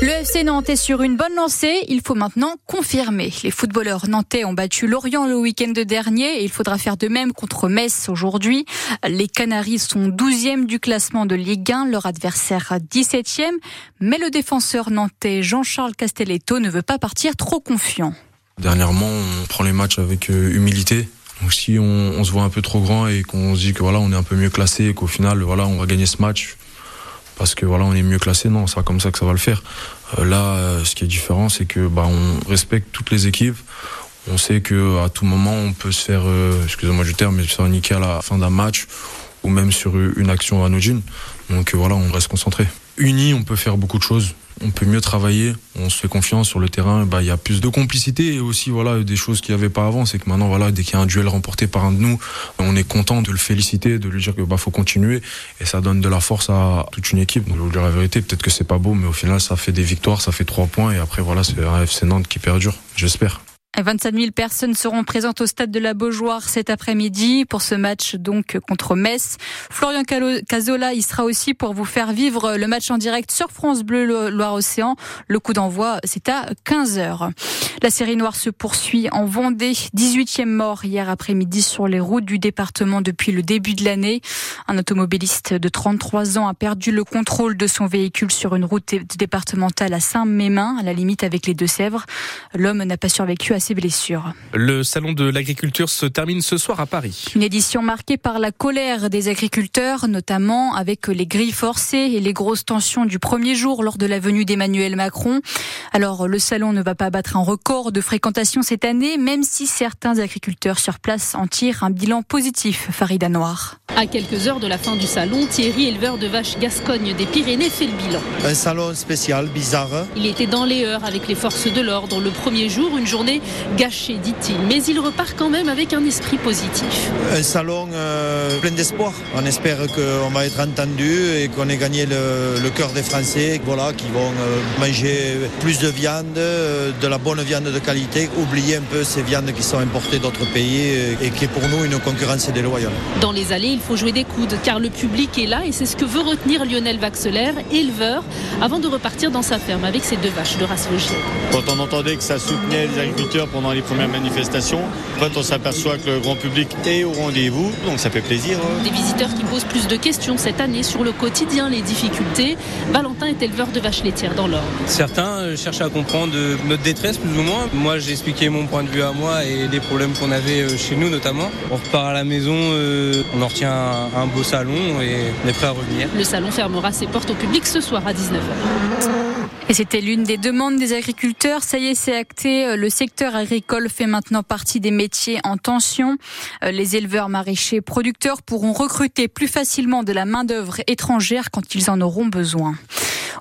Le FC Nantes est sur une bonne lancée. Il faut maintenant confirmer. Les footballeurs nantais ont battu Lorient le week-end dernier et il faudra faire de même contre Metz aujourd'hui. Les Canaries sont 12e du classement de Ligue 1, leur adversaire 17e. Mais le défenseur nantais Jean-Charles Castelletto ne veut pas partir trop confiant. Dernièrement, on prend les matchs avec euh, humilité. Donc si on, se voit un peu trop grand et qu'on se dit que voilà, on est un peu mieux classé et qu'au final, voilà, on va gagner ce match, parce que voilà on est mieux classé. Non c'est pas comme ça que ça va le faire. Euh, là euh, ce qui est différent c'est que bah on respecte toutes les équipes. On sait que à tout moment on peut se faire euh, excusez-moi du terme mais se faire niquer à la fin d'un match ou même sur une action anodine. Donc voilà on reste concentré unis on peut faire beaucoup de choses. On peut mieux travailler, on se fait confiance sur le terrain, bah, il y a plus de complicité et aussi voilà des choses qu'il n'y avait pas avant, c'est que maintenant voilà dès qu'il y a un duel remporté par un de nous, on est content de le féliciter, de lui dire que bah faut continuer. Et ça donne de la force à toute une équipe. Donc je vous dire la vérité, peut-être que c'est pas beau, mais au final ça fait des victoires, ça fait trois points. Et après voilà c'est un FC Nantes qui perdure, j'espère. 27 000 personnes seront présentes au stade de la Beaujoire cet après-midi pour ce match donc contre Metz. Florian Cazola il sera aussi pour vous faire vivre le match en direct sur France Bleu Loire-Océan. Le coup d'envoi, c'est à 15h. La série noire se poursuit en Vendée. 18e mort hier après-midi sur les routes du département depuis le début de l'année. Un automobiliste de 33 ans a perdu le contrôle de son véhicule sur une route départementale à Saint-Mémin, à la limite avec les Deux-Sèvres. L'homme n'a pas survécu à ses blessures. Le salon de l'agriculture se termine ce soir à Paris. Une édition marquée par la colère des agriculteurs, notamment avec les grilles forcées et les grosses tensions du premier jour lors de la venue d'Emmanuel Macron. Alors, le salon ne va pas battre un record de fréquentation cette année, même si certains agriculteurs sur place en tirent un bilan positif, Farida Noir. À quelques heures de la fin du salon, Thierry, éleveur de vaches Gascogne des Pyrénées, fait le bilan. Un salon spécial, bizarre. Il était dans les heures avec les forces de l'ordre le premier jour, une journée gâchée, dit-il. Mais il repart quand même avec un esprit positif. Un salon euh, plein d'espoir. On espère qu'on va être entendu et qu'on ait gagné le, cœur des Français, voilà, qui vont euh, manger plus de viande, euh, de la bonne viande de qualité, oublier un peu ces viandes qui sont importées d'autres pays et qui est pour nous une concurrence déloyale. Dans les allées, il faut jouer des coudes car le public est là et c'est ce que veut retenir Lionel Vaxelaire, éleveur, avant de repartir dans sa ferme avec ses deux vaches de race logique. Quand on entendait que ça soutenait les agriculteurs pendant les premières manifestations, en fait on s'aperçoit que le grand public est au rendez-vous, donc ça fait plaisir. Hein. Des visiteurs qui posent plus de questions cette année sur le quotidien, les difficultés. Valentin est éleveur de vaches laitières dans l'Orne. Certains euh, cherchent à comprendre euh, notre détresse plus ou moins. Moi j'ai expliqué mon point de vue à moi et les problèmes qu'on avait euh, chez nous notamment. On repart à la maison, on en retient un, beau salon et on est prêt à revenir. Le salon fermera ses portes au public ce soir à 19h. Et c'était l'une des demandes des agriculteurs. Ça y est, c'est acté. Le secteur agricole fait maintenant partie des métiers en tension. Les éleveurs, maraîchers, producteurs pourront recruter plus facilement de la main-d'œuvre étrangère quand ils en auront besoin.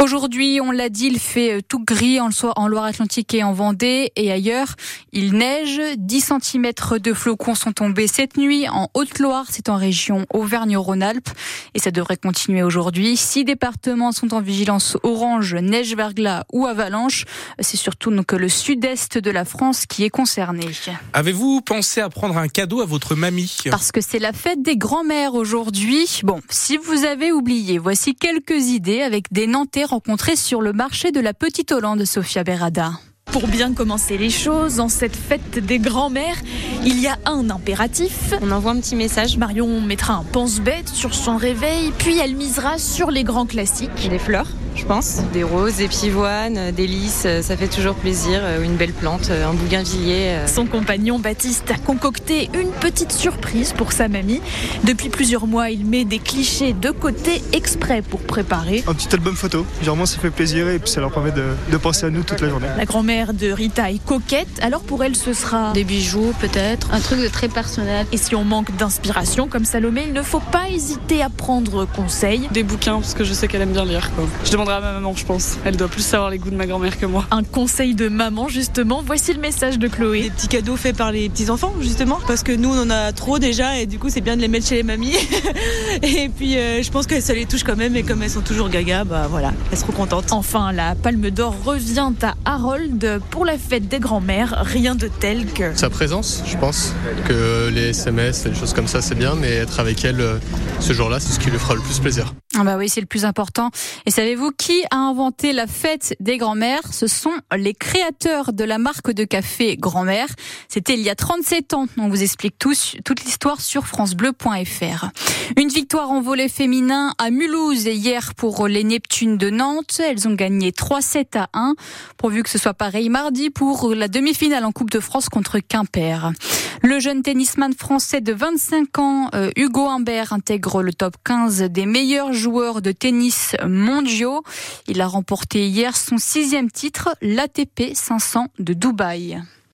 Aujourd'hui, on l'a dit, il fait euh, tout gris en Loire-Atlantique et en Vendée et ailleurs. Il neige, 10 cm de flocons sont tombés cette nuit en Haute-Loire, c'est en région Auvergne-Rhône-Alpes et ça devrait continuer aujourd'hui. Six départements sont en vigilance orange, neige, verglas ou avalanche. C'est surtout donc le sud-est de la France qui est concerné. Avez-vous pensé à prendre un cadeau à votre mamie? Parce que c'est la fête des grands-mères aujourd'hui. Bon, si vous avez oublié, voici quelques idées avec des Nantais rencontrée sur le marché de la Petite Hollande, Sophia Berada. Pour bien commencer les choses, en cette fête des grands-mères, il y a un impératif. On envoie un petit message. Marion mettra un pense-bête sur son réveil, puis elle misera sur les grands classiques. Des fleurs je pense. Des roses, des pivoines, des lys, ça fait toujours plaisir. Euh, une belle plante, euh, un bougainvillier. Euh. Son compagnon Baptiste a concocté une petite surprise pour sa mamie. Depuis plusieurs mois, il met des clichés de côté exprès pour préparer. Un petit album photo. Généralement, ça fait plaisir et puis ça leur permet de, de penser à nous toute la journée. La grand-mère de Rita est coquette, alors pour elle, ce sera des bijoux peut-être, un truc de très personnel. Et si on manque d'inspiration comme Salomé, il ne faut pas hésiter à prendre conseil. Des bouquins, parce que je sais qu'elle aime bien lire. Je demande demanderai à ma maman, je pense. Elle doit plus savoir les goûts de ma grand-mère que moi. Un conseil de maman, justement. Voici le message de Chloé. Des petits cadeaux faits par les petits-enfants, justement. Parce que nous, on en a trop déjà et du coup, c'est bien de les mettre chez les mamies. et puis, euh, je pense que ça les touche quand même et comme elles sont toujours gaga, bah voilà, elles seront contentes. Enfin, la Palme d'Or revient à Harold pour la fête des grands-mères. Rien de tel que... Sa présence, je pense. Que les SMS et les choses comme ça, c'est bien, mais être avec elle euh, ce jour-là, c'est ce qui lui fera le plus plaisir. Ah bah oui, c'est le plus important. Et savez-vous qui a inventé la fête des grands-mères? Ce sont les créateurs de la marque de café Grand-mère. C'était il y a 37 ans. On vous explique tous, toute l'histoire sur francebleu.fr. Une victoire en volet féminin à Mulhouse hier pour les Neptunes de Nantes. Elles ont gagné 3-7 à 1. Pourvu que ce soit pareil mardi pour la demi-finale en Coupe de France contre Quimper. Le jeune tennisman français de 25 ans, euh, Hugo Humbert, intègre le top 15 des meilleurs joueurs de tennis mondiaux. Il a remporté hier son sixième titre, l'ATP 500 de Dubaï.